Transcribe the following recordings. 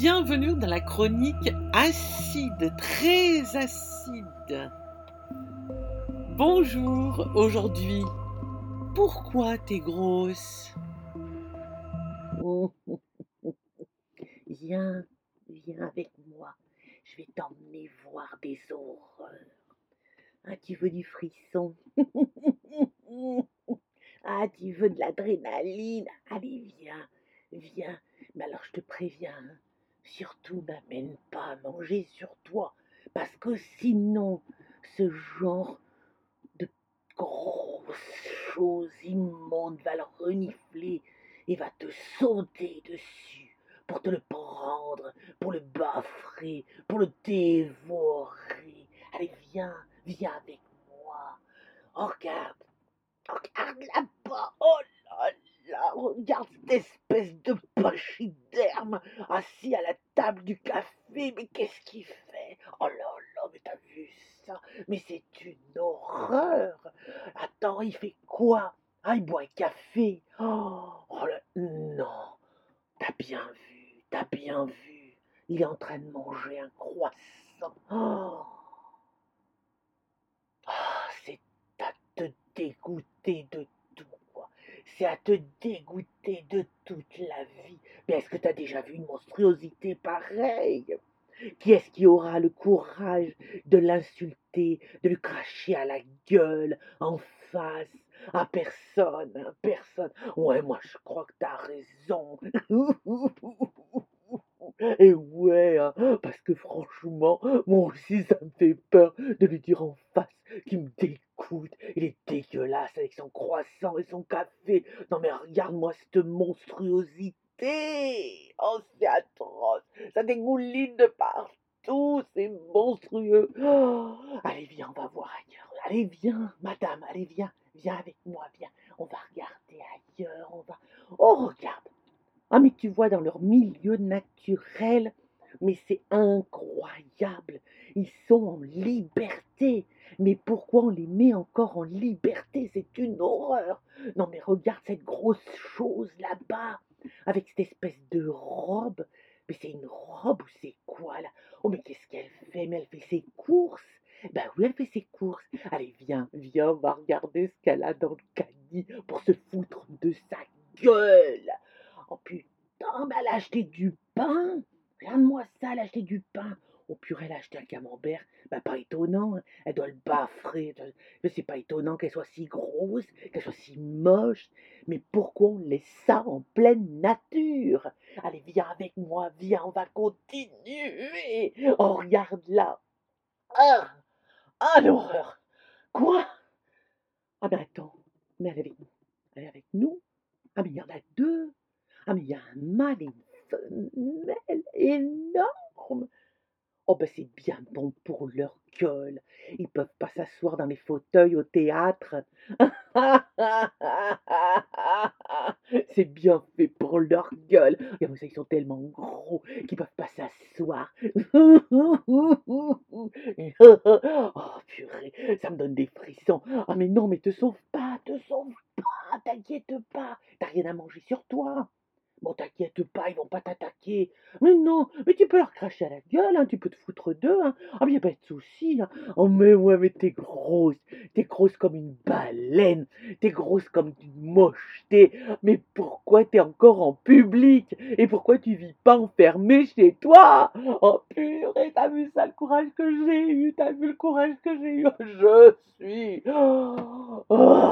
Bienvenue dans la chronique acide, très acide. Bonjour, aujourd'hui, pourquoi t'es grosse? Viens, viens avec moi, je vais t'emmener voir des horreurs. Ah, tu veux du frisson? Ah, tu veux de l'adrénaline? Allez, viens, viens. Mais alors, je te préviens, hein, surtout n'amène pas à manger sur toi, parce que sinon, ce genre de grosses choses immondes va le renifler et va te sauter dessus pour te le prendre, pour le baffrer, pour le dévorer. Allez, viens, viens avec moi. Regarde, regarde là-bas. Oh regarde cette espèce de pachyderme assis à la table du café. Mais qu'est-ce qu'il fait? Oh là là, mais t'as vu ça? Mais c'est une horreur. Attends, il fait quoi? Ah, il boit un café. Oh, oh là, non. T'as bien vu, t'as bien vu. Il est en train de manger un croissant. Oh, Ah, c'est à te dégoûter de. C'est à te dégoûter de toute la vie. Mais est-ce que t'as déjà vu une monstruosité pareille? Qui est-ce qui aura le courage de l'insulter, de lui cracher à la gueule, en face à personne, à personne? Ouais, moi je crois que t'as raison. Et ouais, hein, parce que franchement, moi aussi ça me fait peur de lui dire en face qu'il me dégoûte. Il est dégueulasse avec son croissant et son café. Non mais regarde-moi cette monstruosité. Oh, c'est atroce. Ça dégouline de partout. C'est monstrueux. Oh, allez, viens, on va voir ailleurs. Allez, viens, madame, allez, viens. Viens avec moi, viens. On va regarder ailleurs. On va. Oh, regarde. Ah, mais tu vois, dans leur milieu naturel, mais c'est incroyable. Ils sont en liberté. Mais pourquoi on les met encore en liberté? C'est une horreur. Non, mais regarde cette grosse chose là-bas, avec cette espèce de robe. Mais c'est une robe ou c'est quoi là? Oh, mais qu'est-ce qu'elle fait? Mais elle fait ses courses. Ben oui, elle fait ses courses. Allez, viens, viens, on va regarder ce qu'elle a dans le caddie pour se foutre de sa gueule. Oh putain, mais elle a acheté du pain. Regarde-moi ça, elle a acheté du pain. Oh purée, elle a acheté un camembert. Ben pas étonnant, hein. elle doit le baffrer. Mais c'est pas étonnant qu'elle soit si grosse, qu'elle soit si moche. Mais pourquoi on laisse ça en pleine nature? Allez, viens avec moi, viens, on va continuer. Oh, regarde là. Ah, ah l'horreur. Quoi? Ah ben attends, mais elle est avec nous. Elle est avec nous Ah mais il y en a deux. Ah mais il y a un mâle et femelle énorme. Oh ben c'est bien bon pour leur gueule. Ils peuvent pas s'asseoir dans les fauteuils au théâtre. c'est bien fait pour leur gueule. Savez, ils sont tellement gros qu'ils peuvent pas s'asseoir. oh purée, ça me donne des frissons. Ah mais non, mais te sauve pas, te sauve pas, t'inquiète pas. T'as rien à manger sur toi. T'inquiète pas, ils vont pas t'attaquer. Mais non, mais tu peux leur cracher à la gueule, hein, tu peux te foutre d'eux. Hein. Ah, mais y a pas de souci. Hein. Oh, mais ouais, mais t'es grosse. T'es grosse comme une baleine. T'es grosse comme une mocheté. Mais pourquoi t'es encore en public? Et pourquoi tu vis pas enfermé chez toi? Oh, purée, t'as vu ça, le courage que j'ai eu T'as vu le courage que j'ai eu? Je suis... Oh,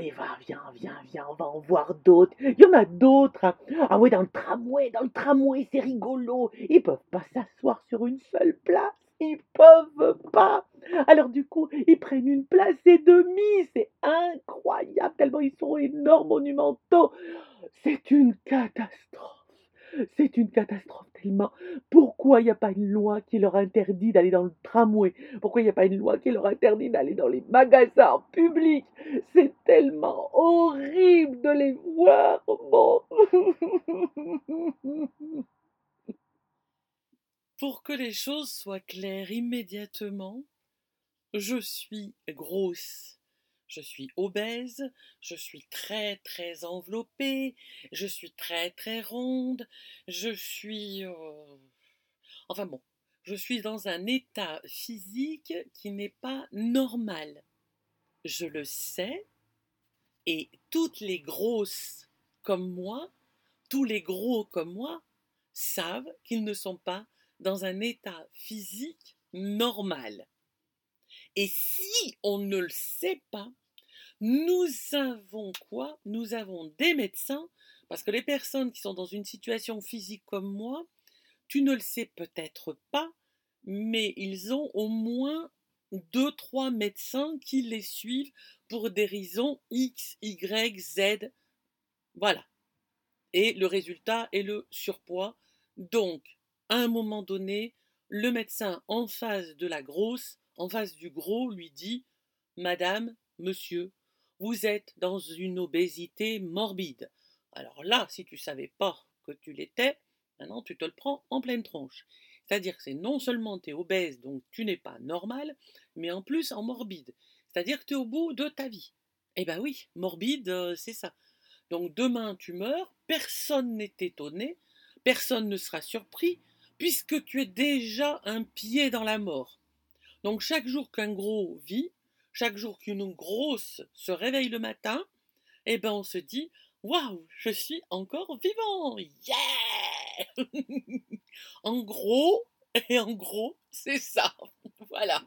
allez, va, viens, viens, viens, on va en voir d'autres. Il y en a d'autres. Hein. Ah ouais, dans le tramway, dans le tramway, c'est rigolo. Ils peuvent pas s'asseoir sur une seule place. Ils peuvent pas. Alors du coup, ils prennent une place et demie. C'est incroyable, tellement ils sont énormes, monumentaux. C'est une catastrophe. C'est une catastrophe tellement. Pourquoi il n'y a pas une loi qui leur interdit d'aller dans le tramway? Pourquoi il n'y a pas une loi qui leur interdit d'aller dans les magasins en public C'est tellement horrible de les voir. Bon. Pour que les choses soient claires immédiatement, je suis grosse. Je suis obèse, je suis très très enveloppée, je suis très très ronde, je suis... euh, Enfin bon, je suis dans un état physique qui n'est pas normal. Je le sais, et toutes les grosses comme moi, tous les gros comme moi, savent qu'ils ne sont pas dans un état physique normal. Et si on ne le sait pas, nous avons quoi? Nous avons des médecins, parce que les personnes qui sont dans une situation physique comme moi, tu ne le sais peut-être pas, mais ils ont au moins deux, trois médecins qui les suivent pour des raisons X, Y, Z. Voilà. Et le résultat est le surpoids. Donc, à un moment donné, le médecin en face de la grosse, en face du gros, lui dit Madame, monsieur, vous êtes dans une obésité morbide. Alors là, si tu savais pas que tu l'étais, maintenant tu te le prends en pleine tronche. C'est-à-dire que c'est non seulement tu es obèse, donc tu n'es pas normal, mais en plus en morbide. C'est-à-dire que tu es au bout de ta vie. Eh ben oui, morbide, euh, c'est ça. Donc demain tu meurs, personne n'est étonné, personne ne sera surpris, puisque tu es déjà un pied dans la mort. Donc chaque jour qu'un gros vit, chaque jour qu'une grosse se réveille le matin, eh ben on se dit Waouh, je suis encore vivant Yeah En gros, et en gros, c'est ça. Voilà.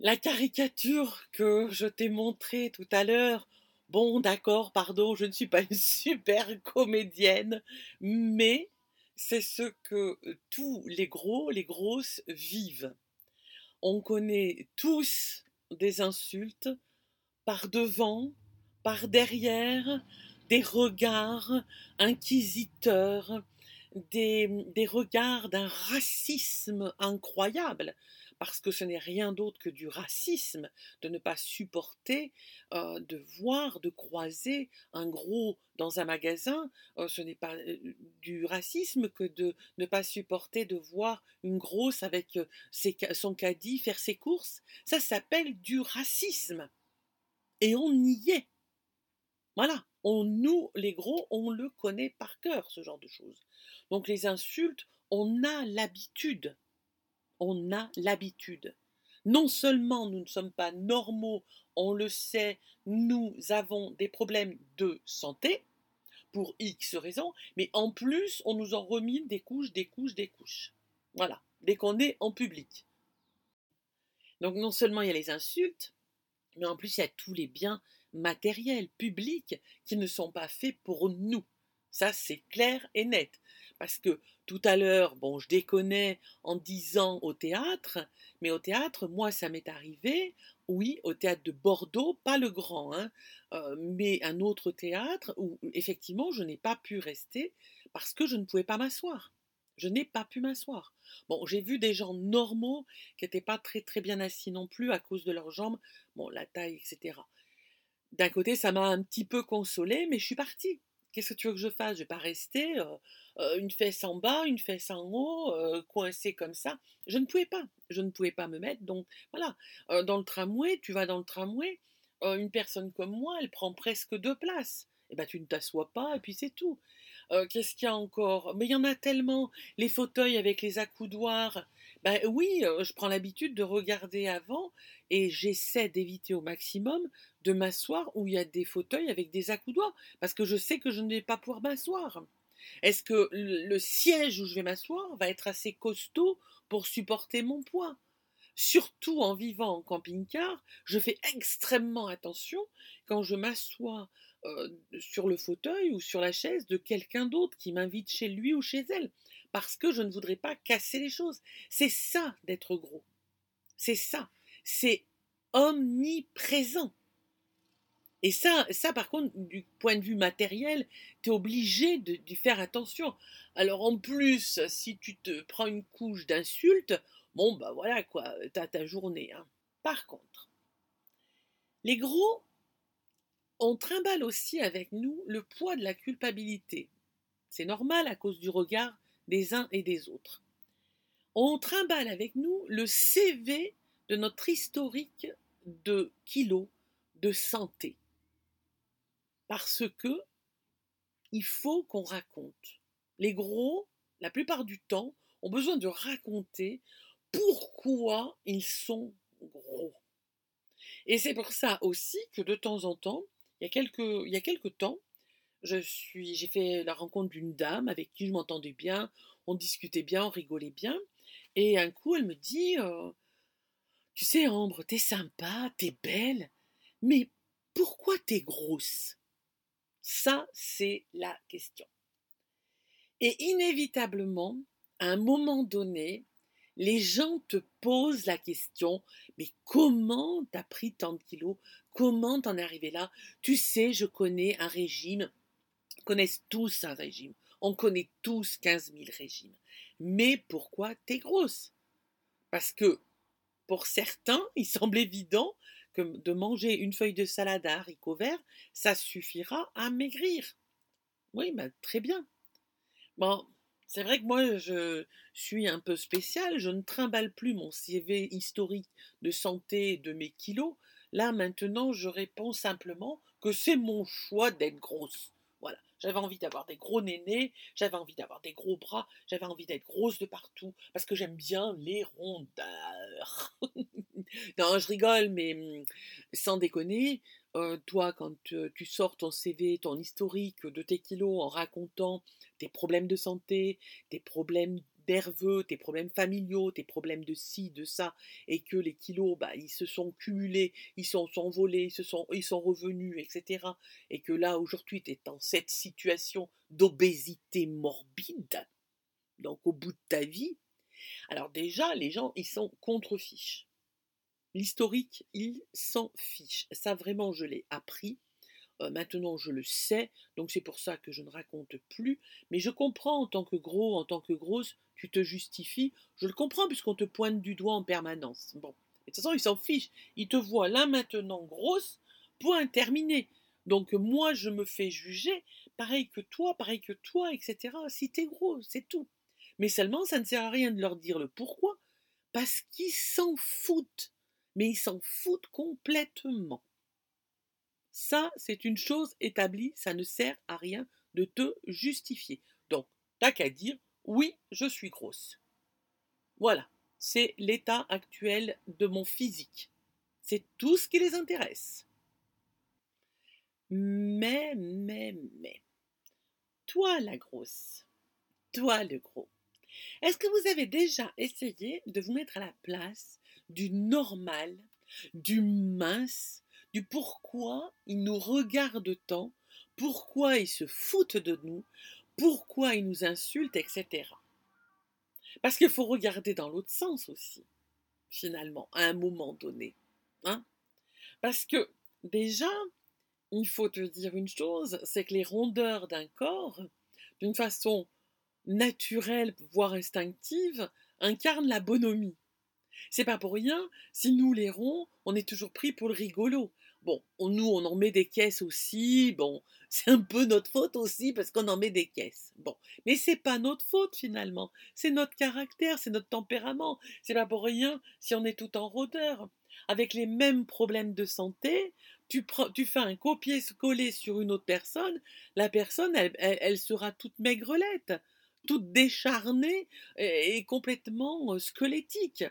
La caricature que je t'ai montrée tout à l'heure, bon d'accord, pardon, je ne suis pas une super comédienne, mais c'est ce que tous les gros, les grosses vivent. On connaît tous des insultes par devant, par derrière, des regards inquisiteurs, des, regards d'un racisme incroyable, parce que ce n'est rien d'autre que du racisme de ne pas supporter euh, de voir, de croiser un gros dans un magasin. Euh, ce n'est pas euh, du racisme que de ne pas supporter de voir une grosse avec son caddie faire ses courses. Ça s'appelle du racisme. Et on y est. Voilà. On, nous, les gros, on le connaît par cœur, ce genre de choses. Donc les insultes, on a l'habitude. On a l'habitude. Non seulement nous ne sommes pas normaux, on le sait, nous avons des problèmes de santé, pour X raisons, mais en plus, on nous en remis des couches, des couches, des couches. Voilà, dès qu'on est en public. Donc non seulement il y a les insultes, mais en plus il y a tous les biens matériels, publics, qui ne sont pas faits pour nous. Ça, c'est clair et net. Parce que tout à l'heure, bon, je déconnais en disant au théâtre, mais au théâtre, moi, ça m'est arrivé, oui, au théâtre de Bordeaux, pas le grand, hein, euh, mais un autre théâtre où effectivement je n'ai pas pu rester parce que je ne pouvais pas m'asseoir. Je n'ai pas pu m'asseoir. Bon, j'ai vu des gens normaux qui n'étaient pas très très bien assis non plus à cause de leurs jambes, bon, la taille, etc. D'un côté, ça m'a un petit peu consolée, mais je suis partie. Qu'est-ce que tu veux que je fasse? Je vais pas rester euh, euh, une fesse en bas, une fesse en haut, euh, coincée comme ça. Je ne pouvais pas. Je ne pouvais pas me mettre. Donc voilà. Dans le tramway, tu vas dans le tramway, une personne comme moi, elle prend presque deux places. Et ben tu ne t'assois pas et puis c'est tout. Euh, Qu'est-ce qu'il y a encore? Mais il y en a tellement. Les fauteuils avec les accoudoirs. Ben oui, euh, je prends l'habitude de regarder avant et j'essaie d'éviter au maximum de m'asseoir où il y a des fauteuils avec des accoudoirs parce que je sais que je ne vais pas pouvoir m'asseoir. Est-ce que le siège où je vais m'asseoir va être assez costaud pour supporter mon poids? Surtout en vivant en camping-car, je fais extrêmement attention quand je m'assois sur le fauteuil ou sur la chaise de quelqu'un d'autre qui m'invite chez lui ou chez elle, parce que je ne voudrais pas casser les choses. C'est ça d'être gros. C'est ça. C'est omniprésent. Et ça, ça, par contre, du point de vue matériel, tu es obligé d'y faire attention. Alors en plus, si tu te prends une couche d'insultes, bon, bah voilà quoi, t'as ta journée. hein. Par contre, les gros, on trimballe aussi avec nous le poids de la culpabilité. C'est normal à cause du regard des uns et des autres. On trimballe avec nous le CV de notre historique de kilos, de santé. Parce que il faut qu'on raconte. Les gros, la plupart du temps, ont besoin de raconter pourquoi ils sont gros. Et c'est pour ça aussi que de temps en temps, il y a quelques, temps, je suis, j'ai fait la rencontre d'une dame avec qui je m'entendais bien, on discutait bien, on rigolait bien, et un coup elle me dit, euh, tu sais Ambre, t'es sympa, t'es belle, mais pourquoi t'es grosse? Ça, c'est la question. Et inévitablement, à un moment donné, les gens te posent la question, mais comment t'as pris tant de kilos? Comment t'en es arrivé là? Tu sais, je connais un régime. On connaît tous un régime. On connaît tous 15 000 régimes. Mais pourquoi t'es grosse? Parce que pour certains, il semble évident que de manger une feuille de salade à haricots verts, ça suffira à maigrir. Oui, ben, très bien. Bon, c'est vrai que moi, je suis un peu spécial. Je ne trimballe plus mon CV historique de santé de mes kilos. Là, maintenant, je réponds simplement que c'est mon choix d'être grosse. Voilà. J'avais envie d'avoir des gros nénés, j'avais envie d'avoir des gros bras, j'avais envie d'être grosse de partout, parce que j'aime bien les rondeurs. non, je rigole, mais hum, sans déconner, euh, toi, quand euh, tu sors ton CV, ton historique de tes kilos en racontant tes problèmes de santé, tes problèmes nerveux, tes problèmes familiaux, tes problèmes de ci, de ça, et que les kilos, bah, ils se sont cumulés, ils sont envolés, ils, se sont, ils sont revenus, etc. Et que là, aujourd'hui, tu es dans cette situation d'obésité morbide, donc au bout de ta vie, alors déjà, les gens, ils sont contre-fiches. L'historique, ils s'en fichent. Ça, vraiment, je l'ai appris. Euh, maintenant, je le sais, donc c'est pour ça que je ne raconte plus. Mais je comprends en tant que gros, en tant que grosse, tu te justifies. Je le comprends puisqu'on te pointe du doigt en permanence. Bon, de toute façon, ils s'en fichent. Ils te voient là maintenant grosse, point terminé. Donc moi, je me fais juger, pareil que toi, pareil que toi, etc. Si t'es gros, c'est tout. Mais seulement, ça ne sert à rien de leur dire le pourquoi, parce qu'ils s'en foutent. Mais ils s'en foutent complètement. Ça, c'est une chose établie, ça ne sert à rien de te justifier. Donc, t'as qu'à dire oui, je suis grosse. Voilà, c'est l'état actuel de mon physique. C'est tout ce qui les intéresse. Mais, mais, mais, toi la grosse, toi le gros, est-ce que vous avez déjà essayé de vous mettre à la place du normal, du mince, du pourquoi ils nous regardent tant, pourquoi ils se foutent de nous, pourquoi ils nous insultent, etc. Parce qu'il faut regarder dans l'autre sens aussi, finalement, à un moment donné. Hein Parce que déjà, il faut te dire une chose, c'est que les rondeurs d'un corps, d'une façon naturelle, voire instinctive, incarnent la bonhomie. C'est pas pour rien si nous les ronds, on est toujours pris pour le rigolo. Bon, nous, on en met des caisses aussi. Bon, c'est un peu notre faute aussi parce qu'on en met des caisses. Bon, mais c'est pas notre faute finalement. C'est notre caractère, c'est notre tempérament. C'est pas pour rien si on est tout en rôdeur. Avec les mêmes problèmes de santé, tu, tu fais un copier-coller sur une autre personne, la personne, elle, sera toute maigrelette, toute décharnée et, complètement euh, squelettique.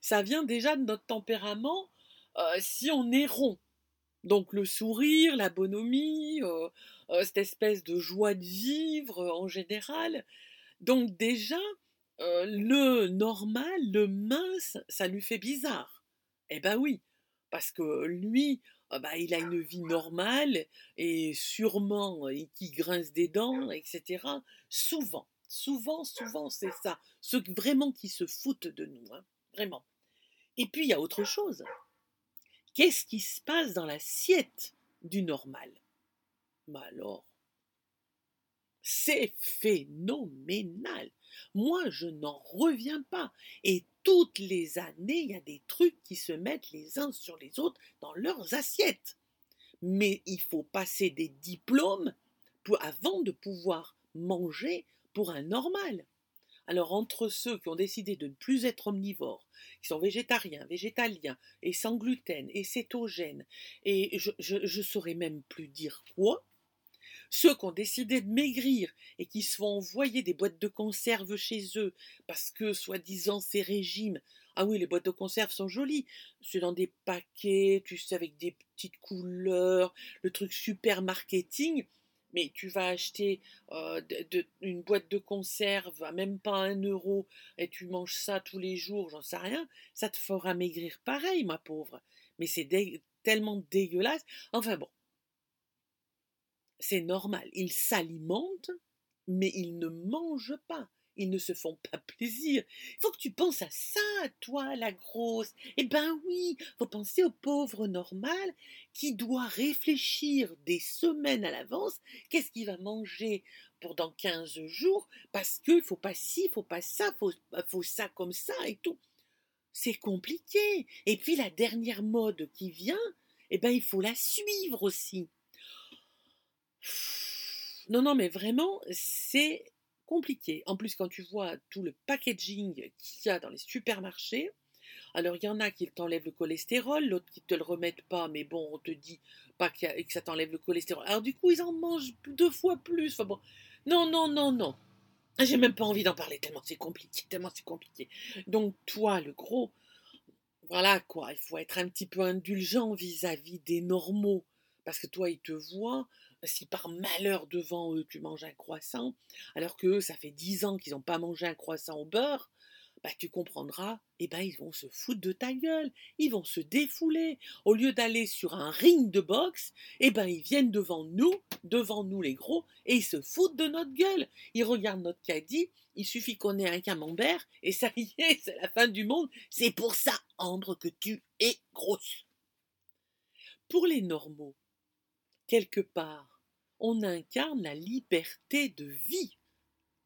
Ça vient déjà de notre tempérament euh, si on est rond. Donc le sourire, la bonhomie, euh, euh, cette espèce de joie de vivre euh, en général. Donc déjà, le normal, le mince, ça lui fait bizarre. Eh ben oui, parce que lui, bah, il a une vie normale et sûrement qui grince des dents, etc. Souvent, souvent, souvent, c'est ça. Ceux vraiment qui se foutent de nous, hein, vraiment. Et puis il y a autre chose. Qu'est-ce qui se passe dans l'assiette du normal? Bah alors, c'est phénoménal. Moi, je n'en reviens pas. Et toutes les années, il y a des trucs qui se mettent les uns sur les autres dans leurs assiettes. Mais il faut passer des diplômes pour, avant de pouvoir manger pour un normal. Alors entre ceux qui ont décidé de ne plus être omnivores, qui sont végétariens, végétaliens, et sans gluten, et cétogènes, et je ne saurais même plus dire quoi, ceux qui ont décidé de maigrir et qui se font envoyer des boîtes de conserve chez eux parce que, soi-disant, ces régimes. Ah oui, les boîtes de conserve sont jolies. C'est dans des paquets, tu sais, avec des petites couleurs, le truc super marketing. Mais tu vas acheter euh, une boîte de conserve à même pas un euro et tu manges ça tous les jours, j'en sais rien, ça te fera maigrir pareil, ma pauvre. Mais c'est tellement dégueulasse. Enfin bon, c'est normal. Ils s'alimentent, mais ils ne mangent pas. Ils ne se font pas plaisir. Il faut que tu penses à ça, toi, la grosse. Eh ben oui, faut penser au pauvre normal qui doit réfléchir des semaines à l'avance. Qu'est-ce qu'il va manger pour dans 15 jours? Parce qu'il faut pas ci, faut pas ça, faut, faut ça comme ça et tout. C'est compliqué. Et puis la dernière mode qui vient, eh ben il faut la suivre aussi. Non, non, mais vraiment, c'est En plus, quand tu vois tout le packaging qu'il y a dans les supermarchés, alors il y en a qui t'enlèvent le cholestérol, l'autre qui te le remettent pas, mais bon, on te dit pas que ça t'enlève le cholestérol. Alors du coup, ils en mangent deux fois plus. Enfin bon, non, non, non, non. J'ai même pas envie d'en parler tellement c'est compliqué, tellement c'est compliqué. Donc toi, le gros, voilà quoi, il faut être un petit peu indulgent vis-à-vis -vis des normaux, parce que toi, ils te voient, si par malheur devant eux tu manges un croissant, alors que ça fait dix ans qu'ils n'ont pas mangé un croissant au beurre, bah tu comprendras, eh ben ils vont se foutre de ta gueule, ils vont se défouler. Au lieu d'aller sur un ring de boxe, eh ben ils viennent devant nous, devant nous les gros, et ils se foutent de notre gueule. Ils regardent notre caddie, il suffit qu'on ait un camembert, et ça y est, c'est la fin du monde. C'est pour ça, Ambre, que tu es grosse. Pour les normaux, quelque part, on incarne la liberté de vie.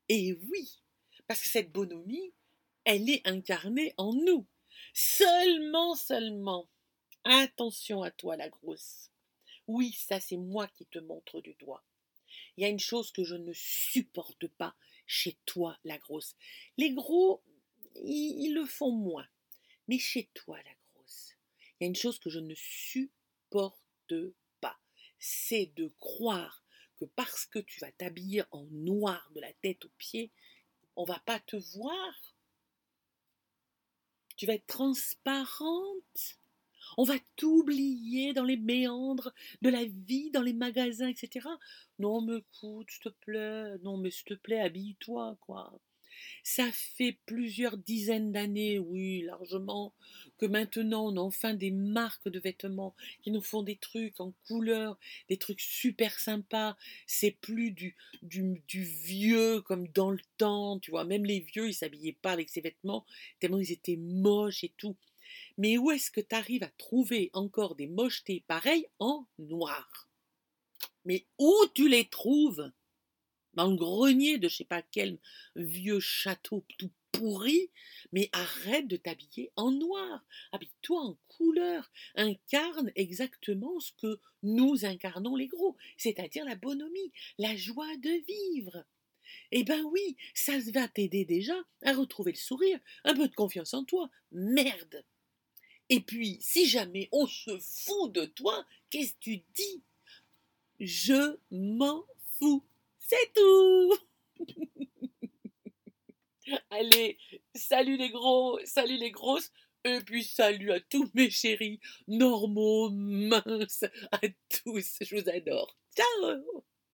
Et oui, parce que cette bonhomie, elle est incarnée en nous. Seulement, seulement. Attention à toi, la grosse. Oui, ça c'est moi qui te montre du doigt. Il y a une chose que je ne supporte pas chez toi, la grosse. Les gros, ils, le font moins. Mais chez toi, la grosse, il y a une chose que je ne supporte pas. C'est de croire parce que tu vas t'habiller en noir de la tête aux pieds, on va pas te voir. Tu vas être transparente. On va t'oublier dans les méandres de la vie, dans les magasins, etc. Non, mais écoute, s'il te plaît, non, mais s'il te plaît, habille-toi, quoi. Ça fait plusieurs dizaines d'années, oui, largement, que maintenant on a enfin des marques de vêtements qui nous font des trucs en couleur, des trucs super sympas. C'est plus du, du, vieux comme dans le temps, tu vois. Même les vieux, ils s'habillaient pas avec ces vêtements, tellement ils étaient moches et tout. Mais où est-ce que tu arrives à trouver encore des mochetés pareilles en noir? Mais où tu les trouves? Dans le grenier de je sais pas quel vieux château tout pourri, mais arrête de t'habiller en noir, habille-toi en couleur, incarne exactement ce que nous incarnons les gros, c'est-à-dire la bonhomie, la joie de vivre. Eh ben oui, ça va t'aider déjà à retrouver le sourire, un peu de confiance en toi. Merde. Et puis, si jamais on se fout de toi, qu'est-ce que tu dis? Je m'en fous. C'est tout. Allez, salut les gros, salut les grosses, et puis salut à tous mes chéris, normaux, minces, à tous, je vous adore. Ciao